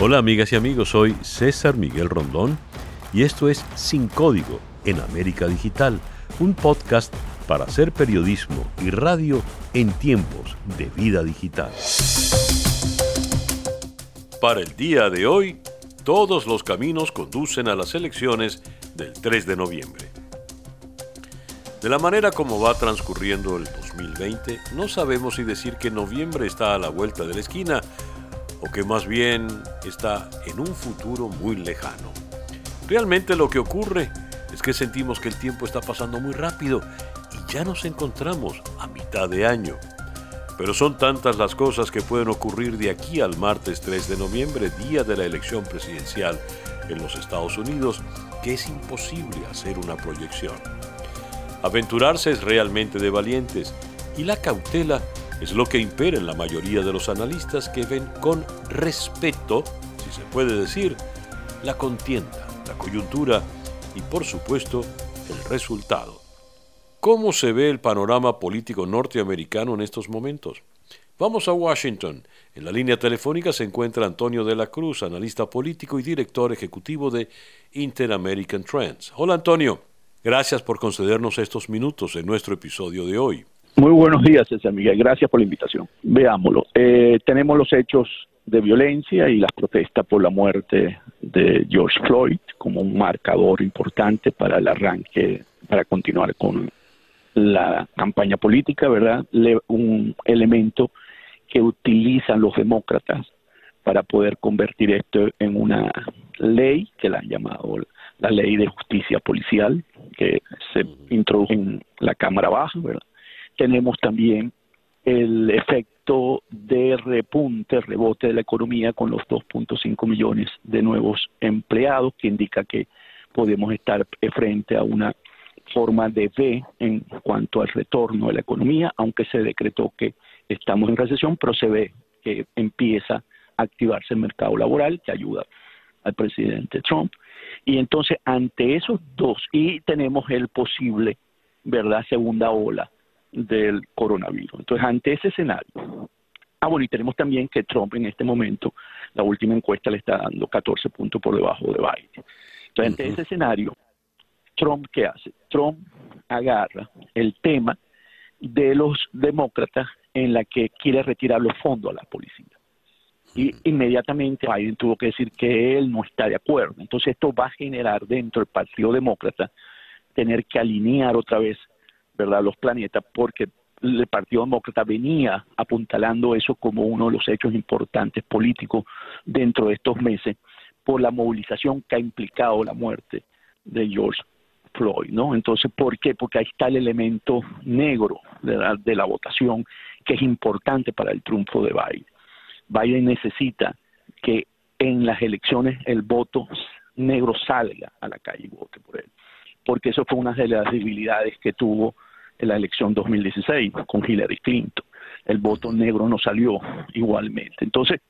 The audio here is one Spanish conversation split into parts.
Hola amigas y amigos, soy César Miguel Rondón y esto es Sin Código en América Digital, un podcast para hacer periodismo y radio en tiempos de vida digital. Para el día de hoy, todos los caminos conducen a las elecciones del 3 de noviembre. De la manera como va transcurriendo el 2020, no sabemos si decir que noviembre está a la vuelta de la esquina o que más bien está en un futuro muy lejano. Realmente lo que ocurre es que sentimos que el tiempo está pasando muy rápido y ya nos encontramos a mitad de año. Pero son tantas las cosas que pueden ocurrir de aquí al martes 3 de noviembre, día de la elección presidencial en los Estados Unidos, que es imposible hacer una proyección. Aventurarse es realmente de valientes y la cautela es lo que impera en la mayoría de los analistas que ven con respeto, si se puede decir, la contienda, la coyuntura y por supuesto el resultado. ¿Cómo se ve el panorama político norteamericano en estos momentos? Vamos a Washington. En la línea telefónica se encuentra Antonio de la Cruz, analista político y director ejecutivo de Inter-American Trends. Hola Antonio, gracias por concedernos estos minutos en nuestro episodio de hoy. Muy buenos días, César Miguel. Gracias por la invitación. Veámoslo. Eh, tenemos los hechos de violencia y las protestas por la muerte de George Floyd como un marcador importante para el arranque, para continuar con la campaña política, ¿verdad? un elemento que utilizan los demócratas para poder convertir esto en una ley que la han llamado la ley de justicia policial, que se introdujo en la Cámara Baja, ¿verdad? Tenemos también el efecto de repunte, rebote de la economía con los 2.5 millones de nuevos empleados, que indica que podemos estar frente a una forma de V en cuanto al retorno de la economía, aunque se decretó que estamos en recesión, pero se ve que empieza a activarse el mercado laboral, que ayuda al presidente Trump. Y entonces, ante esos dos, y tenemos el posible, ¿verdad?, segunda ola del coronavirus. Entonces, ante ese escenario, ah, bueno, y tenemos también que Trump en este momento, la última encuesta le está dando 14 puntos por debajo de Biden. Entonces, ante ese escenario, Trump, ¿qué hace? Trump agarra el tema de los demócratas en la que quiere retirar los fondos a la policía. Y inmediatamente Biden tuvo que decir que él no está de acuerdo. Entonces esto va a generar dentro del Partido Demócrata tener que alinear otra vez ¿verdad? los planetas, porque el Partido Demócrata venía apuntalando eso como uno de los hechos importantes políticos dentro de estos meses por la movilización que ha implicado la muerte de George Floyd, ¿no? Entonces, ¿por qué? Porque ahí está el elemento negro de la, de la votación que es importante para el triunfo de Biden. Biden necesita que en las elecciones el voto negro salga a la calle y vote por él, porque eso fue una de las debilidades que tuvo en la elección 2016 con Hillary Clinton. El voto negro no salió igualmente. Entonces,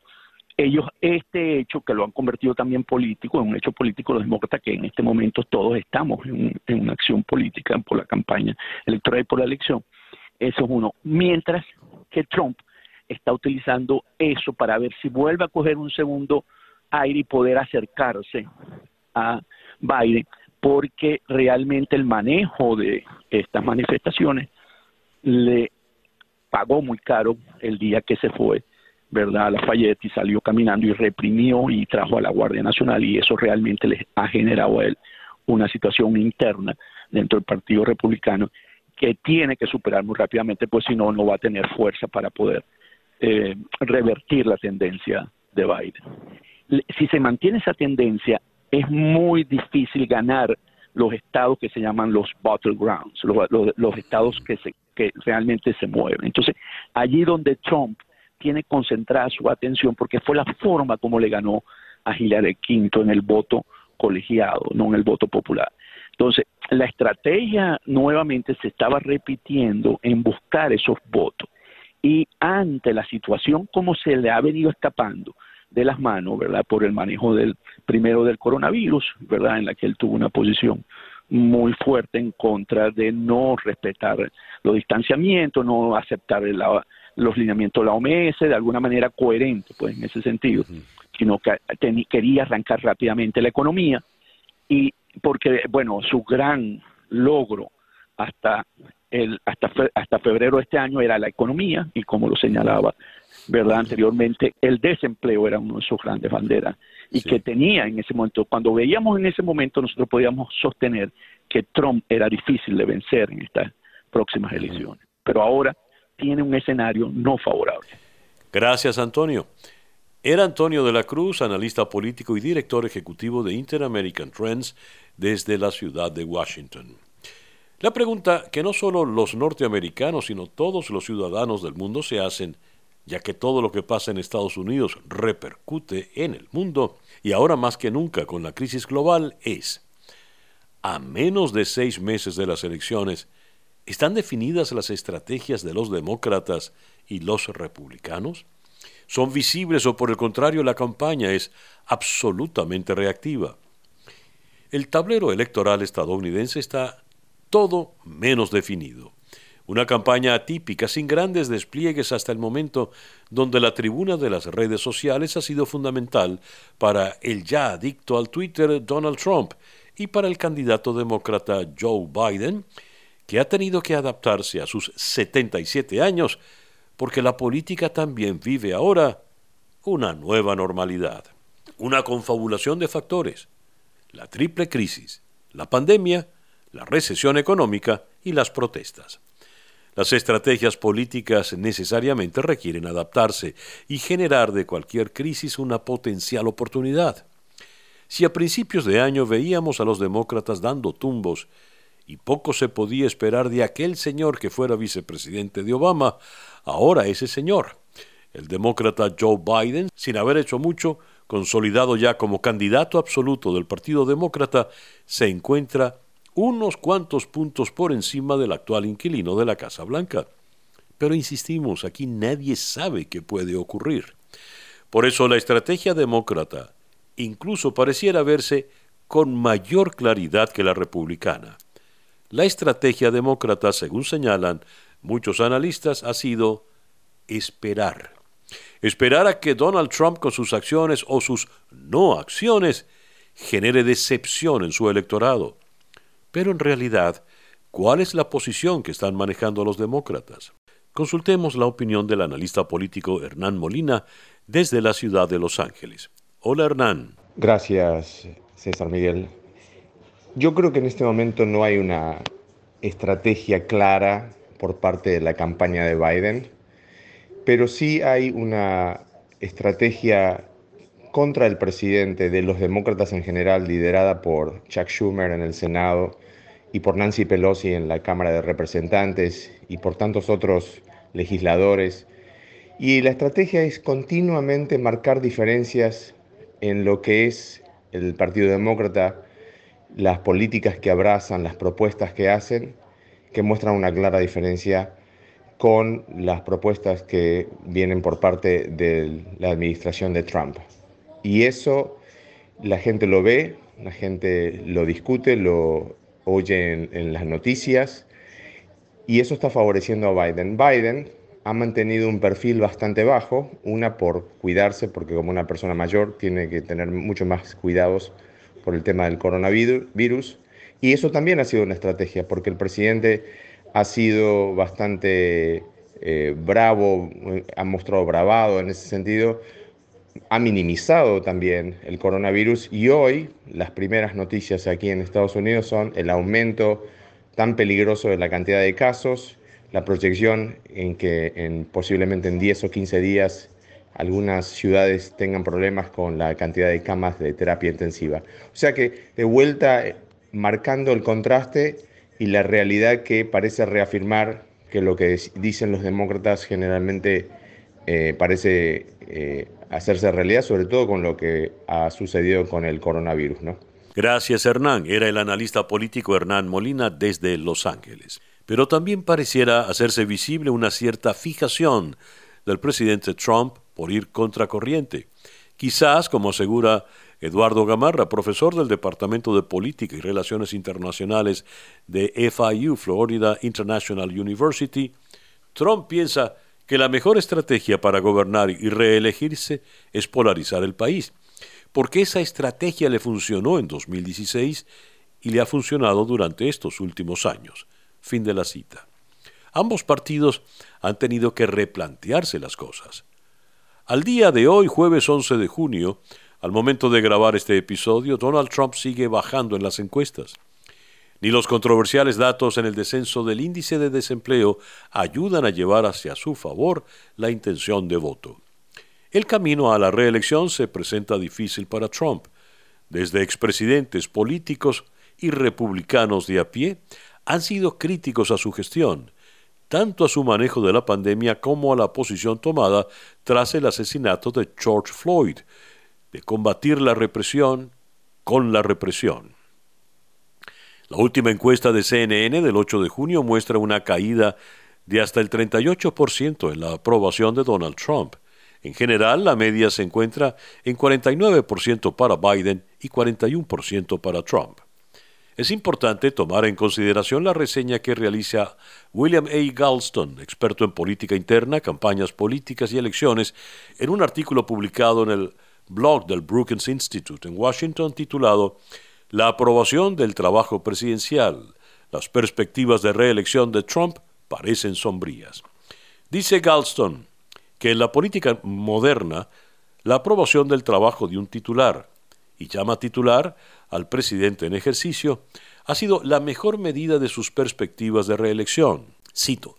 ellos este hecho que lo han convertido también político, en un hecho político los demócratas que en este momento todos estamos en, una acción política por la campaña electoral y por la elección, eso es uno. Mientras que Trump está utilizando eso para ver si vuelve a coger un segundo aire y poder acercarse a Biden porque realmente el manejo de estas manifestaciones le pagó muy caro el día que se fue, ¿verdad? A Lafayette y salió caminando y reprimió y trajo a la Guardia Nacional y eso realmente le ha generado a él una situación interna dentro del Partido Republicano que tiene que superar muy rápidamente, pues si no, no va a tener fuerza para poder eh, revertir la tendencia de Biden. Si se mantiene esa tendencia, es muy difícil ganar los estados que se llaman los battlegrounds, los, estados que, se, que realmente se mueven. Entonces, allí donde Trump tiene concentrada su atención, porque fue la forma como le ganó a Hillary Clinton en el voto colegiado, no en el voto popular. Entonces, la estrategia nuevamente se estaba repitiendo en buscar esos votos. Y ante la situación como se le ha venido escapando, de las manos, ¿verdad? Por el manejo del primero del coronavirus, ¿verdad? En la que él tuvo una posición muy fuerte en contra de no respetar los distanciamientos, no aceptar los lineamientos de la OMS, de alguna manera coherente, pues en ese sentido. sino que quería arrancar rápidamente la economía y porque, bueno, su gran logro hasta el, hasta, hasta febrero de este año era la economía y como lo señalaba verdad anteriormente el desempleo era una de sus grandes banderas y que tenía en ese momento cuando veíamos en ese momento nosotros podíamos sostener que Trump era difícil de vencer en estas próximas elecciones. Pero ahora tiene un escenario no favorable. Gracias Antonio. Era Antonio de la Cruz, analista político y director ejecutivo de Inter-American Trends desde la ciudad de Washington. La pregunta que no solo los norteamericanos, sino todos los ciudadanos del mundo se hacen, ya que todo lo que pasa en Estados Unidos repercute en el mundo, y ahora más que nunca con la crisis global, es, a menos de seis meses de las elecciones, ¿están definidas las estrategias de los demócratas y los republicanos? ¿Son visibles o por el contrario la campaña es absolutamente reactiva? El tablero electoral estadounidense está todo menos definido. Una campaña atípica, sin grandes despliegues hasta el momento, donde la tribuna de las redes sociales ha sido fundamental para el ya adicto al Twitter Donald Trump y para el candidato demócrata Joe Biden, que ha tenido que adaptarse a sus 77 años, porque la política también vive ahora una nueva normalidad. Una confabulación de factores. La triple crisis, la pandemia, la recesión económica y las protestas. Las estrategias políticas necesariamente requieren adaptarse y generar de cualquier crisis una potencial oportunidad. Si a principios de año veíamos a los demócratas dando tumbos y poco se podía esperar de aquel señor que fuera vicepresidente de Obama, ahora ese señor, el demócrata Joe Biden, sin haber hecho mucho, consolidado ya como candidato absoluto del Partido Demócrata, se encuentra unos cuantos puntos por encima del actual inquilino de la Casa Blanca. Pero insistimos, aquí nadie sabe qué puede ocurrir. Por eso la estrategia demócrata incluso pareciera verse con mayor claridad que la republicana. La estrategia demócrata, según señalan muchos analistas, ha sido esperar. Esperar a que Donald Trump con sus acciones o sus no acciones genere decepción en su electorado pero en realidad, ¿cuál es la posición que están manejando los demócratas? Consultemos la opinión del analista político Hernán Molina desde la ciudad de Los Ángeles. Hola Hernán. Gracias, César Miguel. Yo creo que en este momento no hay una estrategia clara por parte de la campaña de Biden, pero sí hay una estrategia contra el presidente de los demócratas en general, liderada por Chuck Schumer en el Senado y por Nancy Pelosi en la Cámara de Representantes y por tantos otros legisladores. Y la estrategia es continuamente marcar diferencias en lo que es el Partido Demócrata, las políticas que abrazan, las propuestas que hacen, que muestran una clara diferencia con las propuestas que vienen por parte de la administración de Trump. Y eso la gente lo ve, la gente lo discute, lo oye en, las noticias y eso está favoreciendo a Biden. Biden ha mantenido un perfil bastante bajo, una por cuidarse, porque como una persona mayor tiene que tener mucho más cuidados por el tema del coronavirus, y eso también ha sido una estrategia, porque el presidente ha sido bastante eh, bravo, ha mostrado bravado en ese sentido, ha minimizado también el coronavirus y hoy las primeras noticias aquí en Estados Unidos son el aumento tan peligroso de la cantidad de casos, la proyección en que en, posiblemente en 10 o 15 días algunas ciudades tengan problemas con la cantidad de camas de terapia intensiva. O sea que de vuelta eh, marcando el contraste y la realidad que parece reafirmar que lo que dicen los demócratas generalmente eh, parece eh, hacerse realidad, sobre todo con lo que ha sucedido con el coronavirus. ¿no? Gracias Hernán. Era el analista político Hernán Molina desde Los Ángeles. Pero también pareciera hacerse visible una cierta fijación del presidente Trump por ir contracorriente. Quizás, como asegura Eduardo Gamarra, profesor del Departamento de Política y Relaciones Internacionales de FIU, Florida International University, Trump piensa que la mejor estrategia para gobernar y reelegirse es polarizar el país, porque esa estrategia le funcionó en 2016 y le ha funcionado durante estos últimos años. Fin de la cita. Ambos partidos han tenido que replantearse las cosas. Al día de hoy, jueves 11 de junio, al momento de grabar este episodio, Donald Trump sigue bajando en las encuestas. Ni los controversiales datos en el descenso del índice de desempleo ayudan a llevar hacia su favor la intención de voto. El camino a la reelección se presenta difícil para Trump. Desde expresidentes políticos y republicanos de a pie han sido críticos a su gestión, tanto a su manejo de la pandemia como a la posición tomada tras el asesinato de George Floyd, de combatir la represión con la represión. La última encuesta de CNN del 8 de junio muestra una caída de hasta el 38% en la aprobación de Donald Trump. En general, la media se encuentra en 49% para Biden y 41% para Trump. Es importante tomar en consideración la reseña que realiza William A. Galston, experto en política interna, campañas políticas y elecciones, en un artículo publicado en el blog del Brookings Institute en Washington titulado la aprobación del trabajo presidencial, las perspectivas de reelección de Trump parecen sombrías. Dice Galston que en la política moderna, la aprobación del trabajo de un titular, y llama titular al presidente en ejercicio, ha sido la mejor medida de sus perspectivas de reelección. Cito,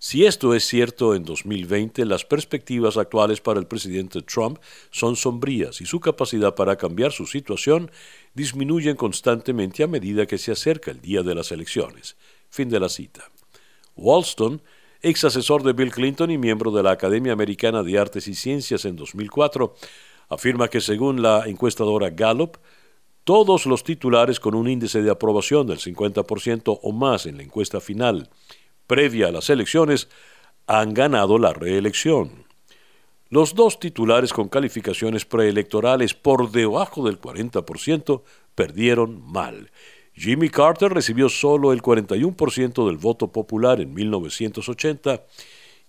si esto es cierto en 2020, las perspectivas actuales para el presidente Trump son sombrías y su capacidad para cambiar su situación disminuyen constantemente a medida que se acerca el día de las elecciones. Fin de la cita. Walston, ex asesor de Bill Clinton y miembro de la Academia Americana de Artes y Ciencias en 2004, afirma que según la encuestadora Gallup, todos los titulares con un índice de aprobación del 50% o más en la encuesta final previa a las elecciones han ganado la reelección. Los dos titulares con calificaciones preelectorales por debajo del 40% perdieron mal. Jimmy Carter recibió solo el 41% del voto popular en 1980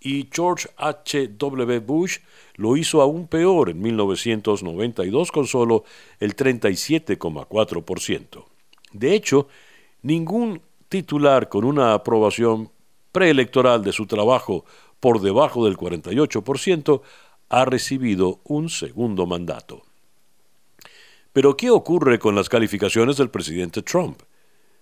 y George H. W. Bush lo hizo aún peor en 1992 con solo el 37,4%. De hecho, ningún titular con una aprobación preelectoral de su trabajo por debajo del 48%, ha recibido un segundo mandato. Pero ¿qué ocurre con las calificaciones del presidente Trump?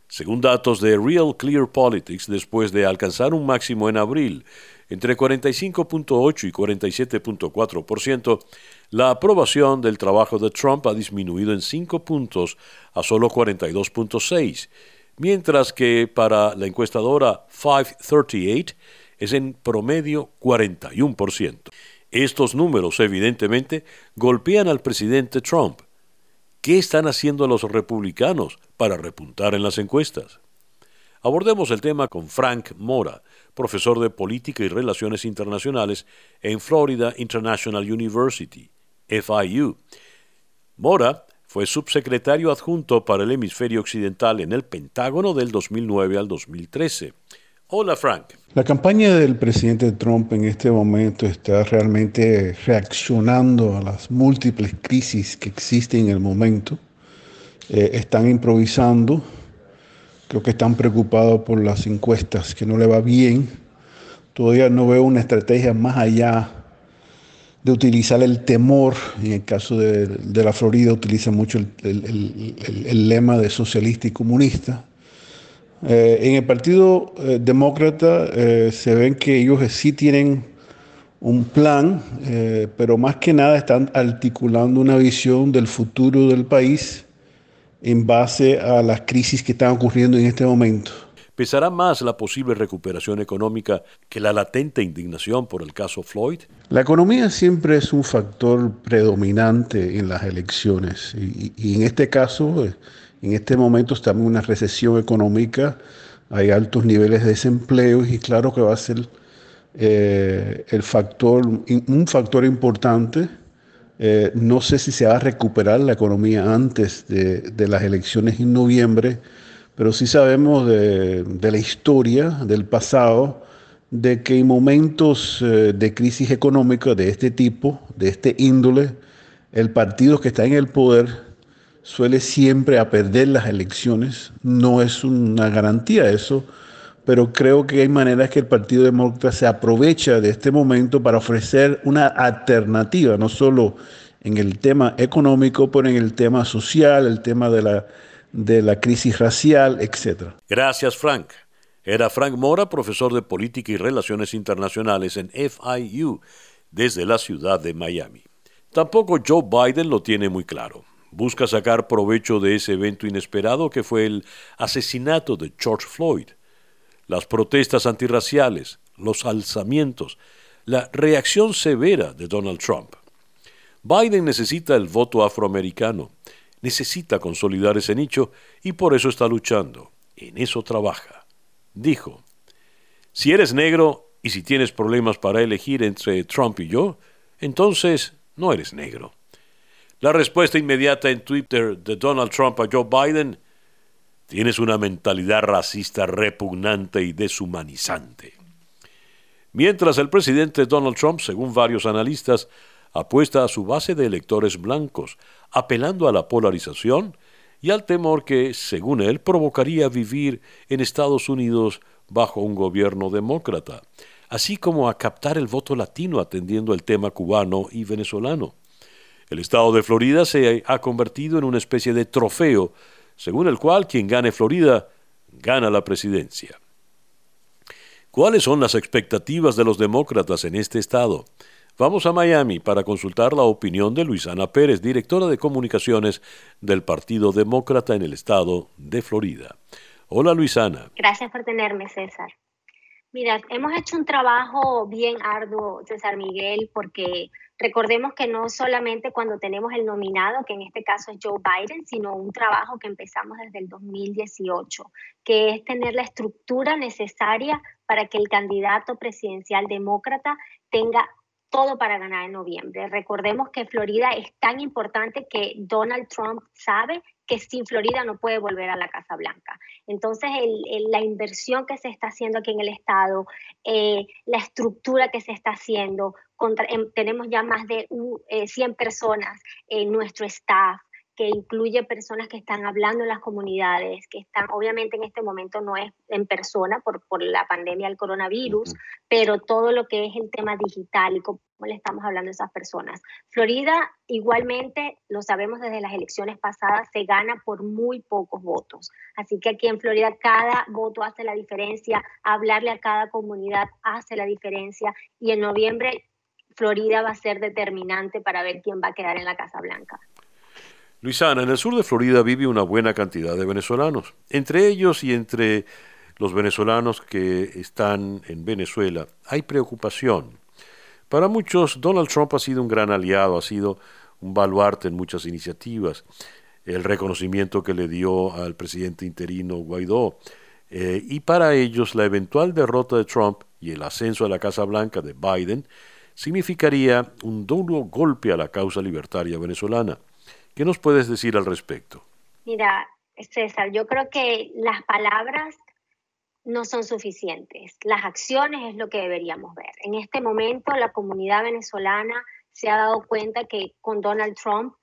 Según datos de Real Clear Politics, después de alcanzar un máximo en abril entre 45.8 y 47.4%, la aprobación del trabajo de Trump ha disminuido en 5 puntos a solo 42.6 mientras que para la encuestadora 538 es en promedio 41%. Estos números evidentemente golpean al presidente Trump. ¿Qué están haciendo los republicanos para repuntar en las encuestas? Abordemos el tema con Frank Mora, profesor de Política y Relaciones Internacionales en Florida International University, FIU. Mora fue subsecretario adjunto para el hemisferio occidental en el Pentágono del 2009 al 2013. Hola Frank. La campaña del presidente Trump en este momento está realmente reaccionando a las múltiples crisis que existen en el momento. Eh, están improvisando, creo que están preocupados por las encuestas, que no le va bien. Todavía no veo una estrategia más allá de utilizar el temor, en el caso de, la Florida utiliza mucho el, lema de socialista y comunista. Eh, en el Partido eh, Demócrata eh, se ven que ellos sí tienen un plan, pero más que nada están articulando una visión del futuro del país en base a las crisis que están ocurriendo en este momento. ¿Pesará más la posible recuperación económica que la latente indignación por el caso Floyd? La economía siempre es un factor predominante en las elecciones y, en este caso, en este momento estamos en una recesión económica, hay altos niveles de desempleo y claro que va a ser eh, el factor, un factor importante. Eh, no sé si se va a recuperar la economía antes de las elecciones en noviembre pero sí sabemos de, la historia, del pasado, de que en momentos eh, de crisis económica de este tipo, de este índole, el partido que está en el poder suele siempre a perder las elecciones. No es una garantía eso, pero creo que hay maneras que el Partido Demócrata se aprovecha de este momento para ofrecer una alternativa, no solo en el tema económico, pero en el tema social, el tema de la, de la crisis racial, etc. Gracias, Frank. Era Frank Mora, profesor de Política y Relaciones Internacionales en FIU, desde la ciudad de Miami. Tampoco Joe Biden lo tiene muy claro. Busca sacar provecho de ese evento inesperado que fue el asesinato de George Floyd. Las protestas antirraciales, los alzamientos, la reacción severa de Donald Trump. Biden necesita el voto afroamericano, necesita consolidar ese nicho y por eso está luchando. En eso trabaja dijo, si eres negro y si tienes problemas para elegir entre Trump y yo, entonces no eres negro. La respuesta inmediata en Twitter de Donald Trump a Joe Biden, tienes una mentalidad racista repugnante y deshumanizante. Mientras el presidente Donald Trump, según varios analistas, apuesta a su base de electores blancos, apelando a la polarización y al temor que, según él, provocaría vivir en Estados Unidos bajo un gobierno demócrata, así como a captar el voto latino atendiendo el tema cubano y venezolano. El estado de Florida se ha convertido en una especie de trofeo, según el cual quien gane Florida gana la presidencia. ¿Cuáles son las expectativas de los demócratas en este estado? Vamos a Miami para consultar la opinión de Luisana Pérez, directora de comunicaciones del Partido Demócrata en el estado de Florida. Hola Luisana. Gracias por tenerme, César. Mira, hemos hecho un trabajo bien arduo, César Miguel, porque recordemos que no solamente cuando tenemos el nominado, que en este caso es Joe Biden, sino un trabajo que empezamos desde el 2018, que es tener la estructura necesaria para que el candidato presidencial demócrata tenga todo para ganar en noviembre. Recordemos que Florida es tan importante que Donald Trump sabe que sin Florida no puede volver a la Casa Blanca. Entonces, la inversión que se está haciendo aquí en el Estado, eh, la estructura que se está haciendo, em, tenemos ya más de 100 eh, personas en nuestro staff, que incluye personas que están hablando en las comunidades, que están, obviamente en este momento no es en persona por, por la pandemia del coronavirus, pero todo lo que es el tema digital y cómo le estamos hablando a esas personas. Florida, igualmente, lo sabemos desde las elecciones pasadas, se gana por muy pocos votos. Así que aquí en Florida cada voto hace la diferencia, hablarle a cada comunidad hace la diferencia y en noviembre Florida va a ser determinante para ver quién va a quedar en la Casa Blanca. Luisana, en el sur de Florida vive una buena cantidad de venezolanos. Entre ellos y entre los venezolanos que están en Venezuela hay preocupación. Para muchos, Donald Trump ha sido un gran aliado, ha sido un baluarte en muchas iniciativas. El reconocimiento que le dio al presidente interino Guaidó. Eh, y para ellos, la eventual derrota de Trump y el ascenso a la Casa Blanca de Biden significaría un duro golpe a la causa libertaria venezolana. ¿Qué nos puedes decir al respecto? Mira, César, yo creo que las palabras no son suficientes. Las acciones es lo que deberíamos ver. En este momento la comunidad venezolana se ha dado cuenta que con Donald Trump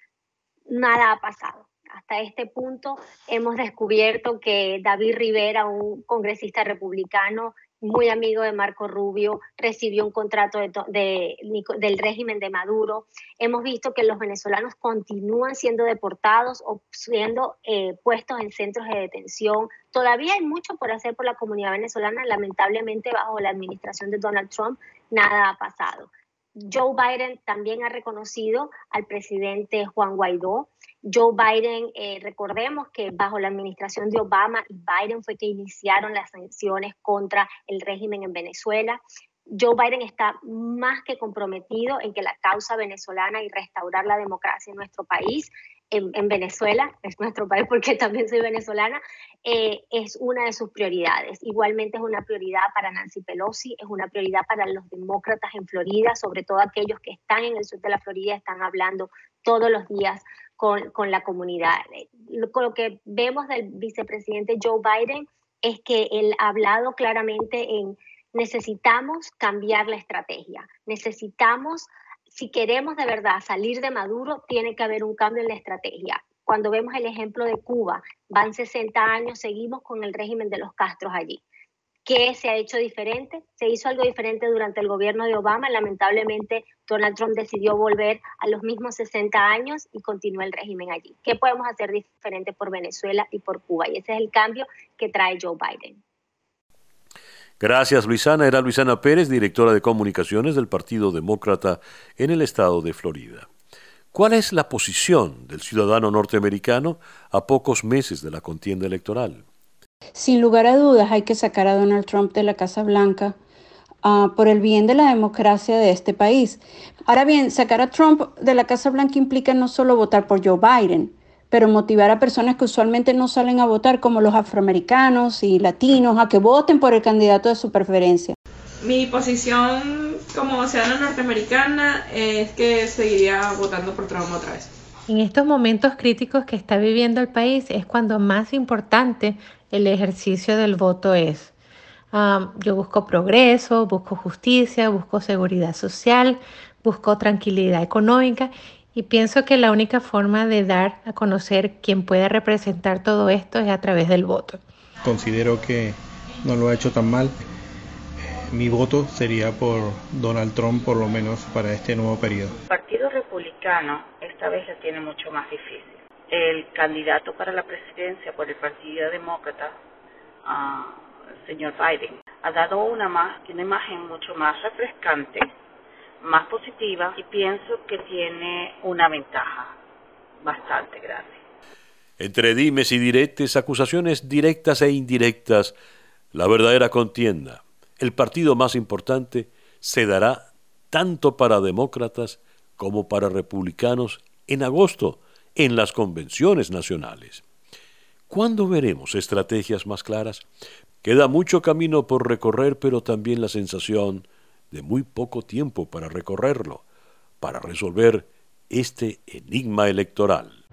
nada ha pasado. Hasta este punto hemos descubierto que David Rivera, un congresista republicano, muy amigo de Marco Rubio, recibió un contrato de, del régimen de Maduro. Hemos visto que los venezolanos continúan siendo deportados o siendo eh, puestos en centros de detención. Todavía hay mucho por hacer por la comunidad venezolana. Lamentablemente, bajo la administración de Donald Trump, nada ha pasado. Joe Biden también ha reconocido al presidente Juan Guaidó. Joe Biden, eh, recordemos que bajo la administración de Obama y Biden fue que iniciaron las sanciones contra el régimen en Venezuela. Joe Biden está más que comprometido en que la causa venezolana y restaurar la democracia en nuestro país en, Venezuela, es nuestro país porque también soy venezolana, eh, es una de sus prioridades. Igualmente es una prioridad para Nancy Pelosi, es una prioridad para los demócratas en Florida, sobre todo aquellos que están en el sur de la Florida, están hablando todos los días con, con la comunidad. Lo, lo que vemos del vicepresidente Joe Biden es que él ha hablado claramente en necesitamos cambiar la estrategia, necesitamos, si queremos de verdad salir de Maduro, tiene que haber un cambio en la estrategia. Cuando vemos el ejemplo de Cuba, van 60 años, seguimos con el régimen de los Castros allí. ¿Qué se ha hecho diferente? Se hizo algo diferente durante el gobierno de Obama. Lamentablemente, Donald Trump decidió volver a los mismos 60 años y continúa el régimen allí. ¿Qué podemos hacer diferente por Venezuela y por Cuba? Y ese es el cambio que trae Joe Biden. Gracias, Luisana. Era Luisana Pérez, directora de comunicaciones del Partido Demócrata en el estado de Florida. ¿Cuál es la posición del ciudadano norteamericano a pocos meses de la contienda electoral? Sin lugar a dudas, hay que sacar a Donald Trump de la Casa Blanca uh, por el bien de la democracia de este país. Ahora bien, sacar a Trump de la Casa Blanca implica no solo votar por Joe Biden, pero motivar a personas que usualmente no salen a votar, como los afroamericanos y latinos, a que voten por el candidato de su preferencia. Mi posición como ciudadana norteamericana es que seguiría votando por Trump otra vez. En estos momentos críticos que está viviendo el país es cuando más importante el ejercicio del voto es. yo busco progreso, busco justicia, busco seguridad social, busco tranquilidad económica y pienso que la única forma de dar a conocer quién puede representar todo esto es a través del voto. Considero que no lo ha hecho tan mal. Mi voto sería por Donald Trump, por lo menos para este nuevo periodo. El Partido Republicano esta vez la tiene mucho más difícil el candidato para la presidencia por el Partido Demócrata, el señor Biden, ha dado una, más, una imagen mucho más refrescante, más positiva y pienso que tiene una ventaja bastante grande. Entre dimes y diretes, acusaciones directas e indirectas, la verdadera contienda, el partido más importante, se dará tanto para demócratas como para republicanos en agosto en las convenciones nacionales. ¿Cuándo veremos estrategias más claras? Queda mucho camino por recorrer, pero también la sensación de muy poco tiempo para recorrerlo, para resolver este enigma electoral.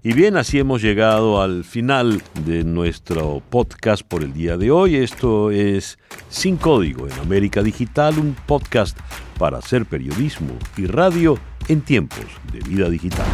Y bien, así hemos llegado al final de nuestro podcast por el día de hoy. Esto es Sin Código en América Digital, un podcast para hacer periodismo y radio en tiempos de vida digital.